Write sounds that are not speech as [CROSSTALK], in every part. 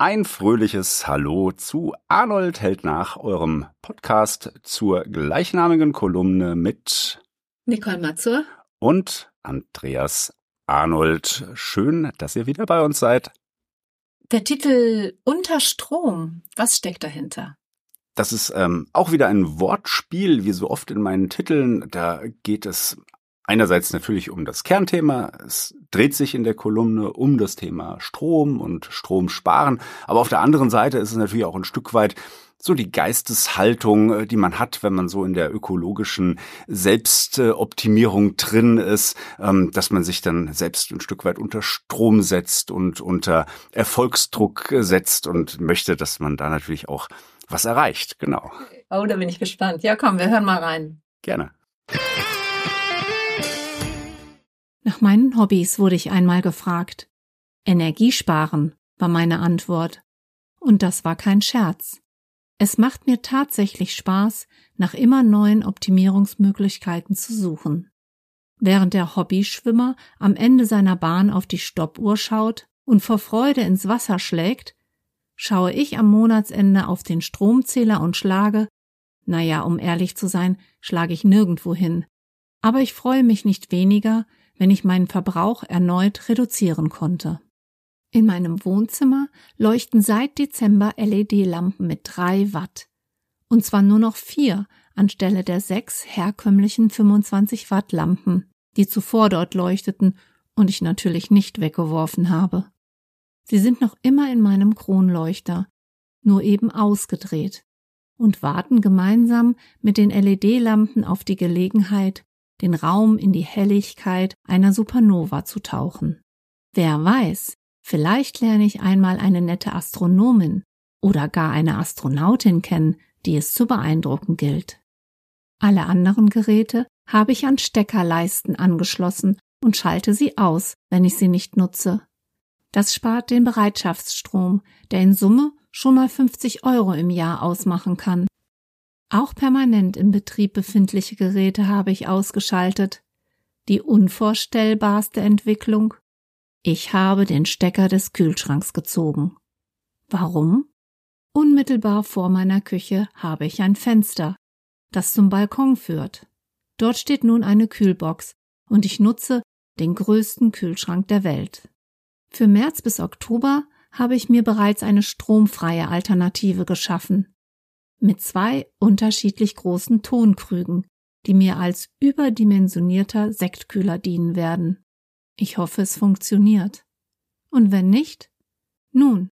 Ein fröhliches Hallo zu Arnold hält nach eurem Podcast zur gleichnamigen Kolumne mit Nicole Mazur und Andreas Arnold. Schön, dass ihr wieder bei uns seid. Der Titel Unter Strom, was steckt dahinter? Das ist ähm, auch wieder ein Wortspiel, wie so oft in meinen Titeln. Da geht es einerseits natürlich um das Kernthema. Es dreht sich in der Kolumne um das Thema Strom und Stromsparen. Aber auf der anderen Seite ist es natürlich auch ein Stück weit so die Geisteshaltung, äh, die man hat, wenn man so in der ökologischen Selbstoptimierung drin ist, ähm, dass man sich dann selbst ein Stück weit unter Strom setzt und unter Erfolgsdruck setzt und möchte, dass man da natürlich auch was erreicht. Genau. Oh, da bin ich gespannt. Ja, komm, wir hören mal rein. Gerne. Nach meinen Hobbys wurde ich einmal gefragt. Energiesparen war meine Antwort. Und das war kein Scherz. Es macht mir tatsächlich Spaß, nach immer neuen Optimierungsmöglichkeiten zu suchen. Während der Hobbyschwimmer am Ende seiner Bahn auf die Stoppuhr schaut und vor Freude ins Wasser schlägt, schaue ich am Monatsende auf den Stromzähler und schlage, naja, um ehrlich zu sein, schlage ich nirgendwo hin. Aber ich freue mich nicht weniger, wenn ich meinen Verbrauch erneut reduzieren konnte. In meinem Wohnzimmer leuchten seit Dezember LED-Lampen mit drei Watt. Und zwar nur noch vier anstelle der sechs herkömmlichen 25 Watt Lampen, die zuvor dort leuchteten und ich natürlich nicht weggeworfen habe. Sie sind noch immer in meinem Kronleuchter, nur eben ausgedreht und warten gemeinsam mit den LED-Lampen auf die Gelegenheit, den Raum in die Helligkeit einer Supernova zu tauchen. Wer weiß, vielleicht lerne ich einmal eine nette Astronomin oder gar eine Astronautin kennen, die es zu beeindrucken gilt. Alle anderen Geräte habe ich an Steckerleisten angeschlossen und schalte sie aus, wenn ich sie nicht nutze. Das spart den Bereitschaftsstrom, der in Summe schon mal 50 Euro im Jahr ausmachen kann. Auch permanent im Betrieb befindliche Geräte habe ich ausgeschaltet. Die unvorstellbarste Entwicklung? Ich habe den Stecker des Kühlschranks gezogen. Warum? Unmittelbar vor meiner Küche habe ich ein Fenster, das zum Balkon führt. Dort steht nun eine Kühlbox und ich nutze den größten Kühlschrank der Welt. Für März bis Oktober habe ich mir bereits eine stromfreie Alternative geschaffen mit zwei unterschiedlich großen Tonkrügen, die mir als überdimensionierter Sektkühler dienen werden. Ich hoffe, es funktioniert. Und wenn nicht? Nun,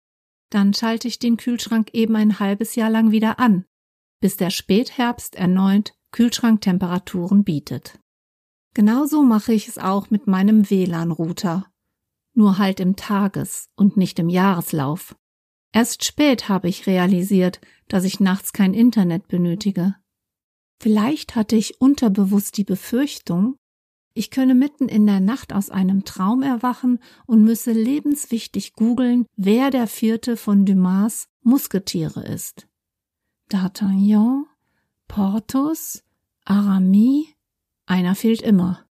dann schalte ich den Kühlschrank eben ein halbes Jahr lang wieder an, bis der Spätherbst erneut Kühlschranktemperaturen bietet. Genauso mache ich es auch mit meinem WLAN-Router. Nur halt im Tages- und nicht im Jahreslauf. Erst spät habe ich realisiert, dass ich nachts kein Internet benötige. Vielleicht hatte ich unterbewusst die Befürchtung, ich könne mitten in der Nacht aus einem Traum erwachen und müsse lebenswichtig googeln, wer der vierte von Dumas Musketiere ist. D'Artagnan, Porthos, Aramis, einer fehlt immer.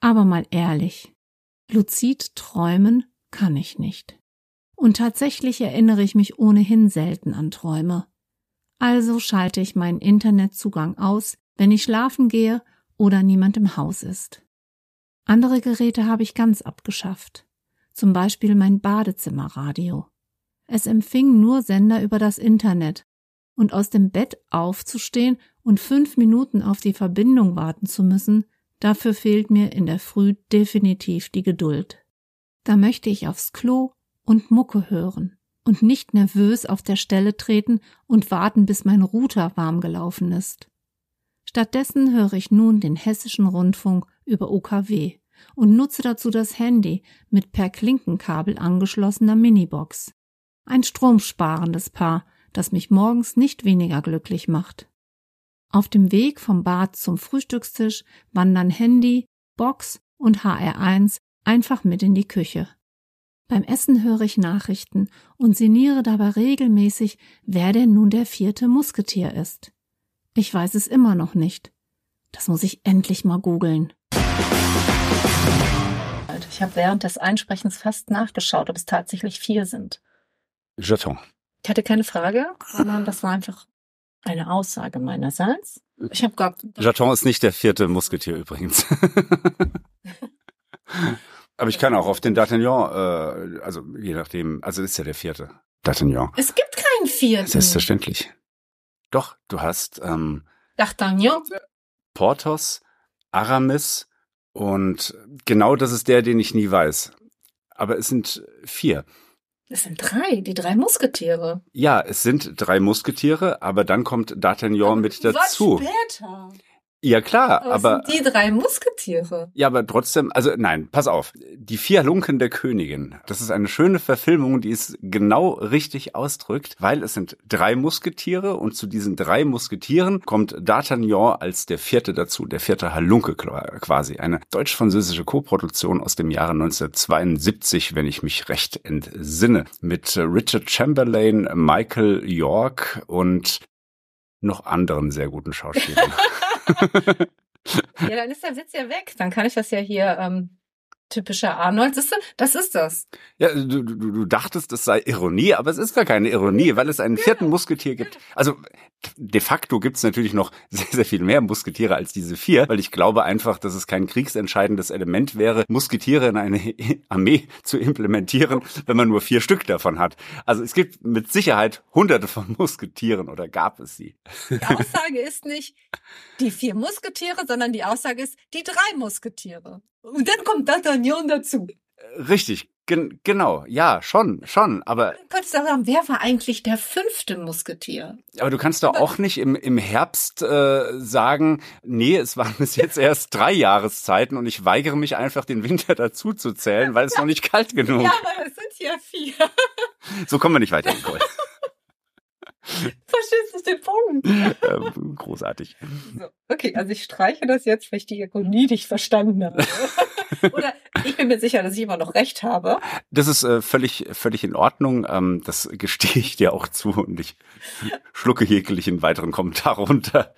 Aber mal ehrlich, luzid träumen kann ich nicht. Und tatsächlich erinnere ich mich ohnehin selten an Träume. Also schalte ich meinen Internetzugang aus, wenn ich schlafen gehe oder niemand im Haus ist. Andere Geräte habe ich ganz abgeschafft. Zum Beispiel mein Badezimmerradio. Es empfing nur Sender über das Internet, und aus dem Bett aufzustehen und fünf Minuten auf die Verbindung warten zu müssen, dafür fehlt mir in der Früh definitiv die Geduld. Da möchte ich aufs Klo und Mucke hören und nicht nervös auf der Stelle treten und warten, bis mein Router warm gelaufen ist. Stattdessen höre ich nun den hessischen Rundfunk über OKW und nutze dazu das Handy mit per Klinkenkabel angeschlossener Minibox. Ein stromsparendes Paar, das mich morgens nicht weniger glücklich macht. Auf dem Weg vom Bad zum Frühstückstisch wandern Handy, Box und HR1 einfach mit in die Küche. Beim Essen höre ich Nachrichten und sinniere dabei regelmäßig, wer denn nun der vierte Musketier ist. Ich weiß es immer noch nicht. Das muss ich endlich mal googeln. Ich habe während des Einsprechens fast nachgeschaut, ob es tatsächlich vier sind. Jeton. Ich hatte keine Frage, sondern das war einfach eine Aussage meinerseits. Ich habe gar Jeton ist nicht der vierte Musketier übrigens. [LAUGHS] Aber ich kann auch auf den D'Artagnan, äh, also je nachdem, also ist ja der vierte. D'Artagnan. Es gibt keinen vierten. Selbstverständlich. Doch, du hast ähm, D'Artagnan. Porthos, Aramis und genau das ist der, den ich nie weiß. Aber es sind vier. Es sind drei, die drei Musketiere. Ja, es sind drei Musketiere, aber dann kommt D'Artagnan mit dazu. Was später. Ja klar, Aber, aber sind die drei Musketiere. ja, aber trotzdem, also nein, pass auf. Die vier Lunken der Königin. Das ist eine schöne Verfilmung, die es genau richtig ausdrückt, weil es sind drei Musketiere und zu diesen drei Musketieren kommt D'Artagnan als der vierte dazu, der vierte Halunke quasi. Eine deutsch-französische Koproduktion aus dem Jahre 1972, wenn ich mich recht entsinne, mit Richard Chamberlain, Michael York und noch anderen sehr guten Schauspielern. [LAUGHS] [LAUGHS] Ja, dann ist der Witz ja weg. Dann kann ich das ja hier ähm, typischer Arnold. Siehst du, das ist das. Ja, du, du, du dachtest, es sei Ironie, aber es ist gar keine Ironie, weil es einen vierten Musketier gibt. Also de facto gibt es natürlich noch [LAUGHS] sehr, sehr viel mehr Musketiere als diese vier, weil ich glaube einfach, dass es kein kriegsentscheidendes Element wäre, Musketiere in eine [LAUGHS] Armee zu implementieren, wenn man nur vier Stück davon hat. Also es gibt mit Sicherheit hunderte von Musketieren oder gab es sie. Die Aussage ist nicht die vier Musketiere, sondern die Aussage ist die drei Musketiere. Und dann kommt D'Artagnan dazu. Richtig, gen genau, ja, schon, schon, aber Dann könntest du sagen, wer war eigentlich der fünfte Musketier? Aber du kannst doch auch nicht im, im Herbst äh, sagen, nee, es waren bis jetzt erst drei Jahreszeiten und ich weigere mich einfach, den Winter dazu zu zählen, weil es noch nicht kalt genug. Ja, aber es sind ja vier. So kommen wir nicht weiter, Nicole. [LAUGHS] Verstehst du den Punkt? ähm, großartig. So, okay, also ich streiche das jetzt, weil ich die Ironie nicht verstanden habe. [LAUGHS] [LAUGHS] Oder ich bin mir sicher, dass ich immer noch recht habe. Das ist äh, völlig, völlig in Ordnung. Ähm, das [LAUGHS] gestehe ich dir auch zu und ich schlucke jeglichen einen weiteren Kommentar runter,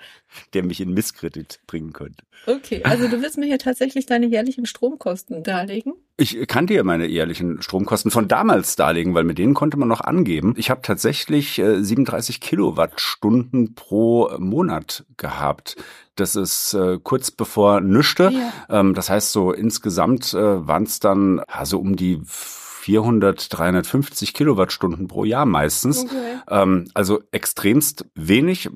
der mich in Misskredit bringen könnte. Okay, also du willst mir hier tatsächlich deine jährlichen Stromkosten darlegen? Ich kann dir meine jährlichen Stromkosten von damals darlegen, weil mit denen konnte man noch angeben. Ich habe tatsächlich äh, 37 Kilowattstunden pro Monat gehabt. Das ist äh, kurz bevor nüchte. Ja. Ähm, das heißt, so insgesamt äh, waren es dann ja, so um die 400, 350 Kilowattstunden pro Jahr meistens. Okay. Ähm, also extremst wenig.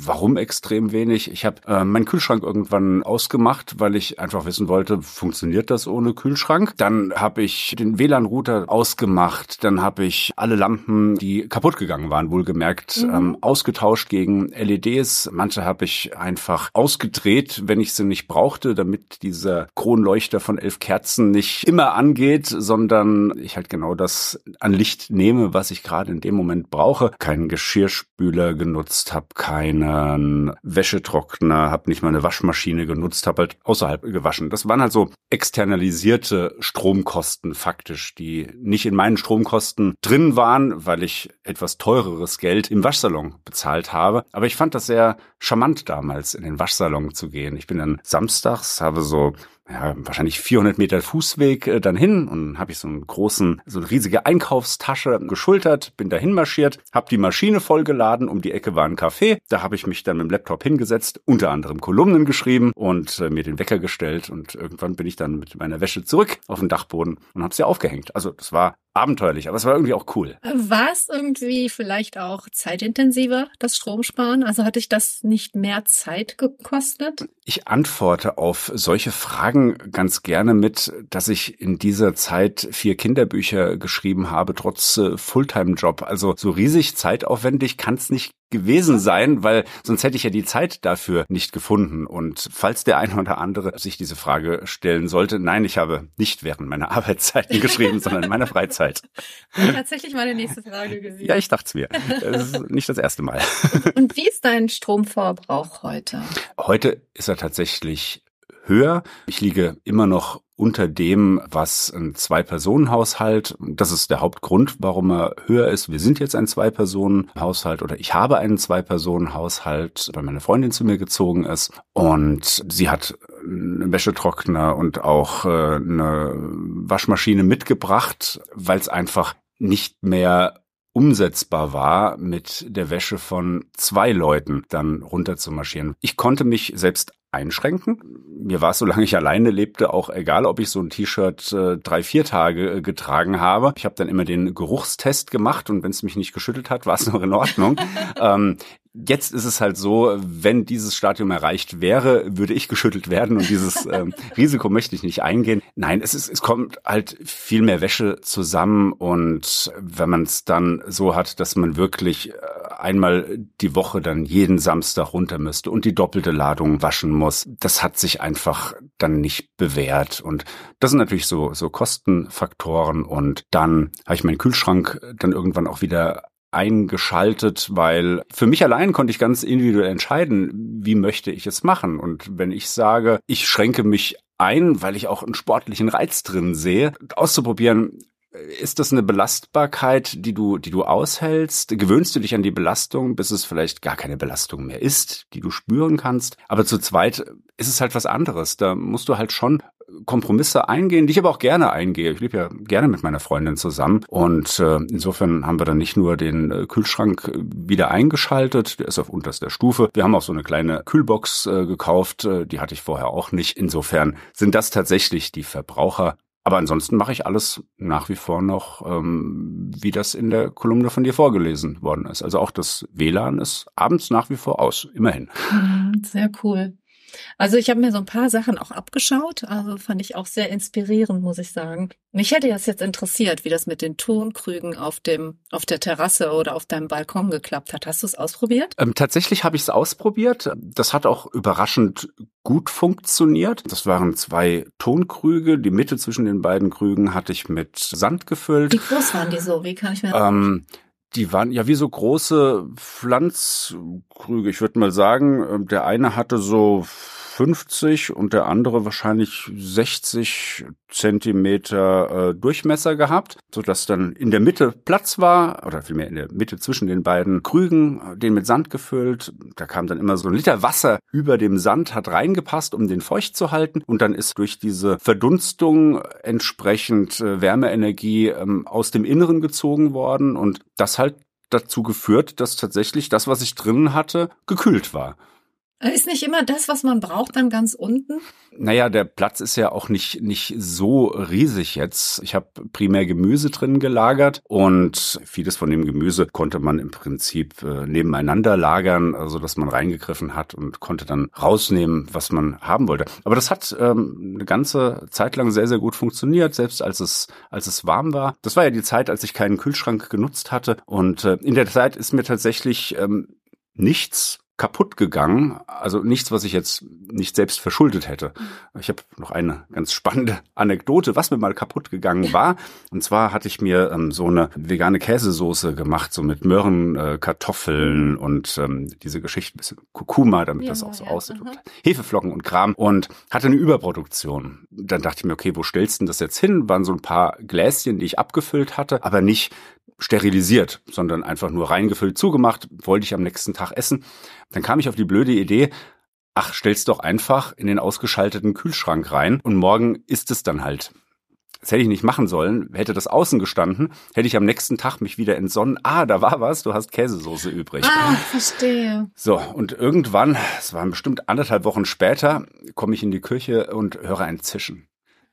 Warum extrem wenig? Ich habe äh, meinen Kühlschrank irgendwann ausgemacht, weil ich einfach wissen wollte, funktioniert das ohne Kühlschrank? Dann habe ich den WLAN-Router ausgemacht. Dann habe ich alle Lampen, die kaputt gegangen waren, wohlgemerkt, Mhm. ähm, ausgetauscht gegen LEDs. Manche habe ich einfach ausgedreht, wenn ich sie nicht brauchte, damit dieser Kronleuchter von elf Kerzen nicht immer angeht, sondern ich halt genau das an Licht nehme, was ich gerade in dem Moment brauche. Keinen Geschirrspüler genutzt, habe keinen Wäschetrockner, habe nicht mal eine Waschmaschine genutzt, habe halt außerhalb gewaschen. Das waren halt so externalisierte Stromkosten faktisch, die nicht in meinen Stromkosten drin waren, weil ich etwas teureres Geld im Waschsalon bezahlt habe. Aber ich fand das sehr charmant damals, in den Waschsalon zu gehen. Ich bin dann samstags, habe so ja, wahrscheinlich 400 Meter Fußweg äh, dann hin und habe ich so einen großen, so eine riesige Einkaufstasche geschultert, bin dahin marschiert, habe die Maschine vollgeladen, um die Ecke war ein Café, da habe ich mich dann mit dem Laptop hingesetzt, unter anderem Kolumnen geschrieben und äh, mir den Wecker gestellt und irgendwann bin ich dann mit meiner Wäsche zurück auf den Dachboden und habe sie aufgehängt. Also das war abenteuerlich, aber es war irgendwie auch cool. War es irgendwie vielleicht auch zeitintensiver, das Stromsparen? Also hatte ich das nicht mehr Zeit gekostet? Ich antworte auf solche Fragen ganz gerne mit, dass ich in dieser Zeit vier Kinderbücher geschrieben habe, trotz äh, Fulltime-Job. Also so riesig zeitaufwendig kann es nicht gewesen sein, weil sonst hätte ich ja die Zeit dafür nicht gefunden. Und falls der eine oder andere sich diese Frage stellen sollte, nein, ich habe nicht während meiner [LAUGHS] Arbeitszeiten geschrieben, sondern in meiner Freizeit. Tatsächlich meine nächste Frage gewesen. Ja, ich dachte es mir. Das ist nicht das erste Mal. Und wie ist dein Stromverbrauch heute? Heute ist er tatsächlich höher. Ich liege immer noch unter dem, was ein Zwei-Personen-Haushalt, das ist der Hauptgrund, warum er höher ist. Wir sind jetzt ein Zwei-Personen-Haushalt oder ich habe einen Zwei-Personen-Haushalt, weil meine Freundin zu mir gezogen ist und sie hat einen Wäschetrockner und auch äh, eine Waschmaschine mitgebracht, weil es einfach nicht mehr umsetzbar war, mit der Wäsche von zwei Leuten dann runter zu marschieren. Ich konnte mich selbst einschränken. Mir war es, solange ich alleine lebte, auch egal, ob ich so ein T-Shirt äh, drei, vier Tage äh, getragen habe. Ich habe dann immer den Geruchstest gemacht und wenn es mich nicht geschüttelt hat, [LAUGHS] war es noch in Ordnung. ähm, Jetzt ist es halt so, wenn dieses Stadium erreicht wäre, würde ich geschüttelt werden und dieses ähm, [LAUGHS] Risiko möchte ich nicht eingehen. Nein, es ist, es kommt halt viel mehr Wäsche zusammen und wenn man es dann so hat, dass man wirklich äh, einmal die Woche dann jeden Samstag runter müsste und die doppelte Ladung waschen muss, das hat sich einfach dann nicht bewährt und das sind natürlich so so Kostenfaktoren und dann habe ich meinen Kühlschrank dann irgendwann auch wieder eingeschaltet, weil für mich allein konnte ich ganz individuell entscheiden, wie möchte ich es machen. Und wenn ich sage, ich schränke mich ein, weil ich auch einen sportlichen Reiz drin sehe, auszuprobieren, ist das eine Belastbarkeit, die du, die du aushältst? Gewöhnst du dich an die Belastung, bis es vielleicht gar keine Belastung mehr ist, die du spüren kannst? Aber zu zweit ist es halt was anderes. Da musst du halt schon Kompromisse eingehen, die ich aber auch gerne eingehe. Ich lebe ja gerne mit meiner Freundin zusammen und äh, insofern haben wir dann nicht nur den äh, Kühlschrank wieder eingeschaltet, der ist auf unterster Stufe. Wir haben auch so eine kleine Kühlbox äh, gekauft, äh, die hatte ich vorher auch nicht. Insofern sind das tatsächlich die Verbraucher. Aber ansonsten mache ich alles nach wie vor noch, ähm, wie das in der Kolumne von dir vorgelesen worden ist. Also auch das WLAN ist abends nach wie vor aus, immerhin. Mhm, sehr cool. Also ich habe mir so ein paar Sachen auch abgeschaut, also fand ich auch sehr inspirierend, muss ich sagen. Mich hätte das jetzt interessiert, wie das mit den Tonkrügen auf dem auf der Terrasse oder auf deinem Balkon geklappt hat. Hast du es ausprobiert? Ähm, tatsächlich habe ich es ausprobiert. Das hat auch überraschend gut funktioniert. Das waren zwei Tonkrüge. Die Mitte zwischen den beiden Krügen hatte ich mit Sand gefüllt. Wie groß waren die so? Wie kann ich mir ähm, die waren ja wie so große Pflanzkrüge. Ich würde mal sagen, ähm, der eine hatte so 50 und der andere wahrscheinlich 60 Zentimeter äh, Durchmesser gehabt, so dass dann in der Mitte Platz war oder vielmehr in der Mitte zwischen den beiden Krügen, den mit Sand gefüllt. Da kam dann immer so ein Liter Wasser über dem Sand, hat reingepasst, um den feucht zu halten und dann ist durch diese Verdunstung entsprechend äh, Wärmeenergie ähm, aus dem Inneren gezogen worden und das halt dazu geführt, dass tatsächlich das, was ich drinnen hatte, gekühlt war. Ist nicht immer das, was man braucht, dann ganz unten? Naja, der Platz ist ja auch nicht, nicht so riesig jetzt. Ich habe primär Gemüse drin gelagert und vieles von dem Gemüse konnte man im Prinzip äh, nebeneinander lagern, also dass man reingegriffen hat und konnte dann rausnehmen, was man haben wollte. Aber das hat ähm, eine ganze Zeit lang sehr, sehr gut funktioniert, selbst als es, als es warm war. Das war ja die Zeit, als ich keinen Kühlschrank genutzt hatte. Und äh, in der Zeit ist mir tatsächlich ähm, nichts kaputt gegangen. Also nichts, was ich jetzt nicht selbst verschuldet hätte. Ich habe noch eine ganz spannende Anekdote, was mir mal kaputt gegangen war. Und zwar hatte ich mir ähm, so eine vegane Käsesoße gemacht, so mit Möhren, äh, Kartoffeln und ähm, diese Geschichte, ein bisschen Kurkuma, damit ja, das auch so ja, aussieht. Und Hefeflocken und Kram und hatte eine Überproduktion. Dann dachte ich mir, okay, wo stellst du das jetzt hin? Waren so ein paar Gläschen, die ich abgefüllt hatte, aber nicht sterilisiert, sondern einfach nur reingefüllt, zugemacht, wollte ich am nächsten Tag essen. Dann kam ich auf die blöde Idee, ach, stell's doch einfach in den ausgeschalteten Kühlschrank rein und morgen ist es dann halt. Das hätte ich nicht machen sollen. Hätte das außen gestanden, hätte ich am nächsten Tag mich wieder entsonnen. Ah, da war was, du hast Käsesoße übrig. Ah, verstehe. So, und irgendwann, es waren bestimmt anderthalb Wochen später, komme ich in die Küche und höre ein Zischen.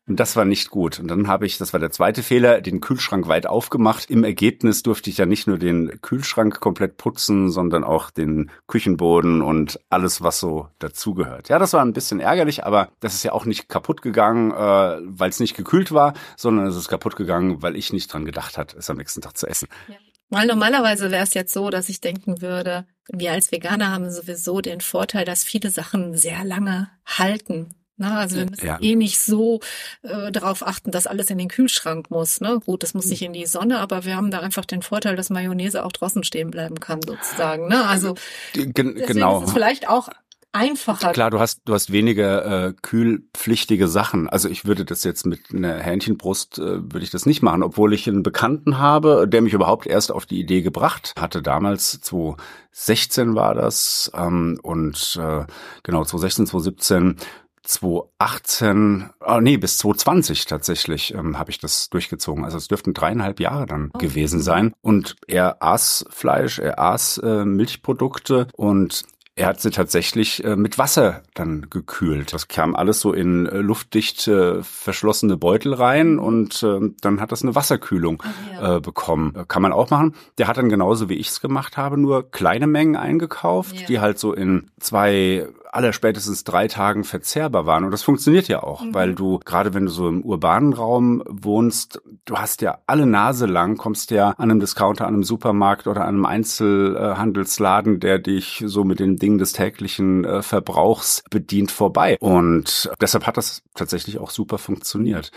Und das war nicht gut. Und dann habe ich, das war der zweite Fehler, den Kühlschrank weit aufgemacht. Im Ergebnis durfte ich ja nicht nur den Kühlschrank komplett putzen, sondern auch den Küchenboden und alles, was so dazugehört. Ja, das war ein bisschen ärgerlich, aber das ist ja auch nicht kaputt gegangen, äh, weil es nicht gekühlt war, sondern es ist kaputt gegangen, weil ich nicht dran gedacht hat, es am nächsten Tag zu essen. Ja. Weil normalerweise wäre es jetzt so, dass ich denken würde, wir als Veganer haben sowieso den Vorteil, dass viele Sachen sehr lange halten na, also wir müssen ja. eh nicht so äh, darauf achten, dass alles in den Kühlschrank muss. Ne? Gut, das muss nicht in die Sonne, aber wir haben da einfach den Vorteil, dass Mayonnaise auch draußen stehen bleiben kann, sozusagen. Ne? Also G genau. ist es vielleicht auch einfacher. Klar, du hast du hast weniger äh, kühlpflichtige Sachen. Also ich würde das jetzt mit einer Hähnchenbrust äh, würde ich das nicht machen, obwohl ich einen Bekannten habe, der mich überhaupt erst auf die Idee gebracht hatte. Damals 2016 war das ähm, und äh, genau 2016, 2017 2018, oh nee, bis 2020 tatsächlich ähm, habe ich das durchgezogen. Also es dürften dreieinhalb Jahre dann oh. gewesen sein. Und er aß Fleisch, er aß äh, Milchprodukte und er hat sie tatsächlich äh, mit Wasser dann gekühlt. Das kam alles so in äh, luftdicht äh, verschlossene Beutel rein und äh, dann hat das eine Wasserkühlung ja. äh, bekommen. Äh, kann man auch machen. Der hat dann genauso wie ich es gemacht habe, nur kleine Mengen eingekauft, ja. die halt so in zwei aller spätestens drei Tagen verzehrbar waren. Und das funktioniert ja auch, mhm. weil du, gerade wenn du so im urbanen Raum wohnst, du hast ja alle Nase lang, kommst ja an einem Discounter, an einem Supermarkt oder an einem Einzelhandelsladen, der dich so mit den Dingen des täglichen äh, Verbrauchs bedient, vorbei. Und deshalb hat das tatsächlich auch super funktioniert.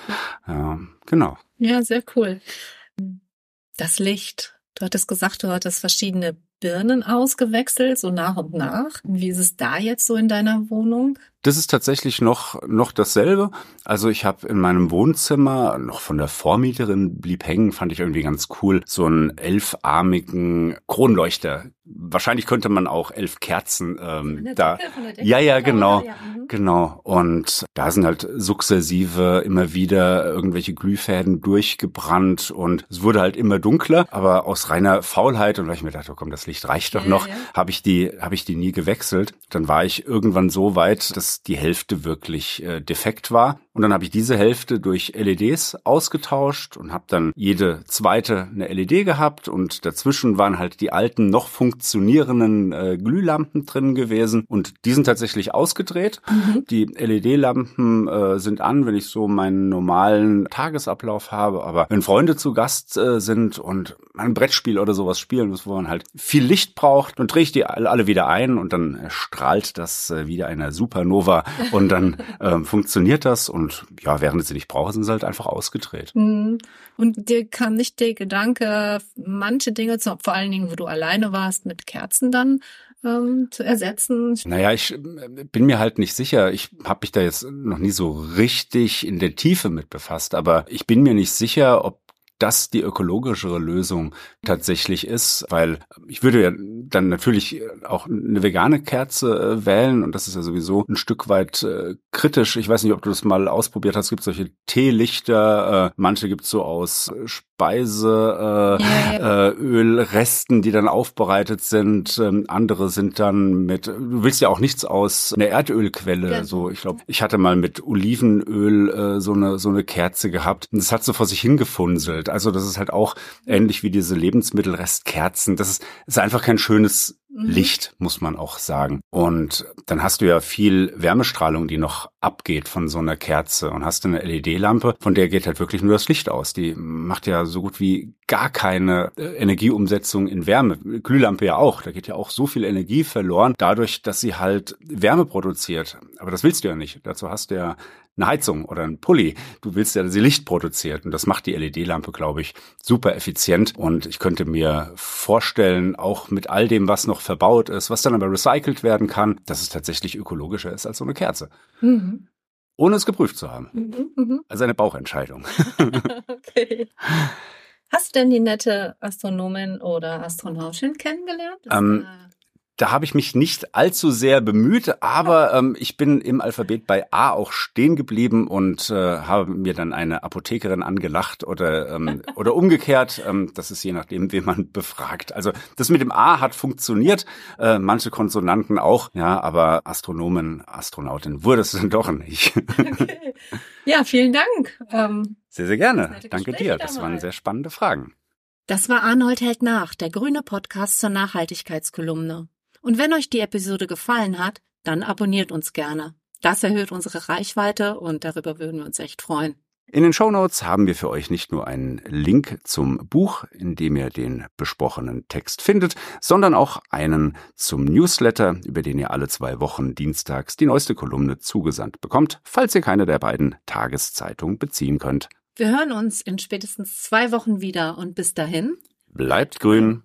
Ja, genau. Ja, sehr cool. Das Licht. Du hattest gesagt, du hattest verschiedene Birnen ausgewechselt, so nach und nach. Wie ist es da jetzt so in deiner Wohnung? Das ist tatsächlich noch, noch dasselbe. Also ich habe in meinem Wohnzimmer, noch von der Vormieterin blieb hängen, fand ich irgendwie ganz cool, so einen elfarmigen Kronleuchter. Wahrscheinlich könnte man auch elf Kerzen ähm, da. Ja, ja, genau. Ja, mhm. Genau. Und da sind halt sukzessive immer wieder irgendwelche Glühfäden durchgebrannt und es wurde halt immer dunkler. Aber aus reiner Faulheit und weil ich mir dachte, oh komm, das Licht reicht doch ja, noch, ja. habe ich die, habe ich die nie gewechselt. Dann war ich irgendwann so weit, dass die Hälfte wirklich äh, defekt war. Und dann habe ich diese Hälfte durch LEDs ausgetauscht und habe dann jede zweite eine LED gehabt und dazwischen waren halt die alten noch funktionierenden äh, Glühlampen drin gewesen und die sind tatsächlich ausgedreht. Mhm. Die LED-Lampen äh, sind an, wenn ich so meinen normalen Tagesablauf habe, aber wenn Freunde zu Gast äh, sind und ein Brettspiel oder sowas spielen, wo man halt viel Licht braucht, dann drehe ich die alle wieder ein und dann strahlt das äh, wieder eine Supernova und dann [LAUGHS] äh, funktioniert das und und ja, während sie nicht brauchen, sind sie halt einfach ausgedreht. Mhm. Und dir kam nicht der Gedanke, manche Dinge, vor allen Dingen, wo du alleine warst, mit Kerzen dann ähm, zu ersetzen? Naja, ich äh, bin mir halt nicht sicher. Ich habe mich da jetzt noch nie so richtig in der Tiefe mit befasst, aber ich bin mir nicht sicher, ob das die ökologischere Lösung tatsächlich ist, weil ich würde ja dann natürlich auch eine vegane Kerze äh, wählen und das ist ja sowieso ein Stück weit äh, kritisch. Ich weiß nicht, ob du das mal ausprobiert hast. Es gibt solche Teelichter, äh, manche gibt's so aus Speiseölresten, äh, äh, die dann aufbereitet sind. Ähm, andere sind dann mit, du willst ja auch nichts aus einer Erdölquelle. Ja. So, ich glaube, ich hatte mal mit Olivenöl äh, so eine so eine Kerze gehabt. Und das hat so vor sich hingefunselt. Also das ist halt auch ähnlich wie diese Lebensmittelrestkerzen. Das ist, ist einfach kein schönes Mhm. Licht, muss man auch sagen. Und dann hast du ja viel Wärmestrahlung, die noch abgeht von so einer Kerze und hast eine LED-Lampe, von der geht halt wirklich nur das Licht aus. Die macht ja so gut wie gar keine äh, Energieumsetzung in Wärme. Glühlampe ja auch. Da geht ja auch so viel Energie verloren, dadurch, dass sie halt Wärme produziert. Aber das willst du ja nicht. Dazu hast du ja eine Heizung oder ein Pulli. Du willst ja, dass sie Licht produziert. Und das macht die LED-Lampe, glaube ich, super effizient. Und ich könnte mir vorstellen, auch mit all dem, was noch verbaut ist, was dann aber recycelt werden kann, dass es tatsächlich ökologischer ist als so eine Kerze. Mhm. Ohne es geprüft zu haben. Mhm, mh. Also eine Bauchentscheidung. [LAUGHS] [LAUGHS] okay. Hast du denn die nette Astronomin oder Astronautin kennengelernt? Ähm, da habe ich mich nicht allzu sehr bemüht, aber ähm, ich bin im Alphabet bei A auch stehen geblieben und äh, habe mir dann eine Apothekerin angelacht oder ähm, [LAUGHS] oder umgekehrt. Ähm, das ist je nachdem, wen man befragt. Also das mit dem A hat funktioniert, äh, manche Konsonanten auch, ja, aber Astronomen, Astronautin wurde es [LAUGHS] dann doch nicht. okay. Ja, vielen Dank. Ähm, sehr, sehr gerne. Danke dir. Das waren sehr spannende Fragen. Das war Arnold hält nach, der grüne Podcast zur Nachhaltigkeitskolumne. Und wenn euch die Episode gefallen hat, dann abonniert uns gerne. Das erhöht unsere Reichweite und darüber würden wir uns echt freuen. In den Show Notes haben wir für euch nicht nur einen Link zum Buch, in dem ihr den besprochenen Text findet, sondern auch einen zum Newsletter, über den ihr alle zwei Wochen dienstags die neueste Kolumne zugesandt bekommt, falls ihr keine der beiden Tageszeitungen beziehen könnt. Wir hören uns in spätestens zwei Wochen wieder und bis dahin bleibt grün.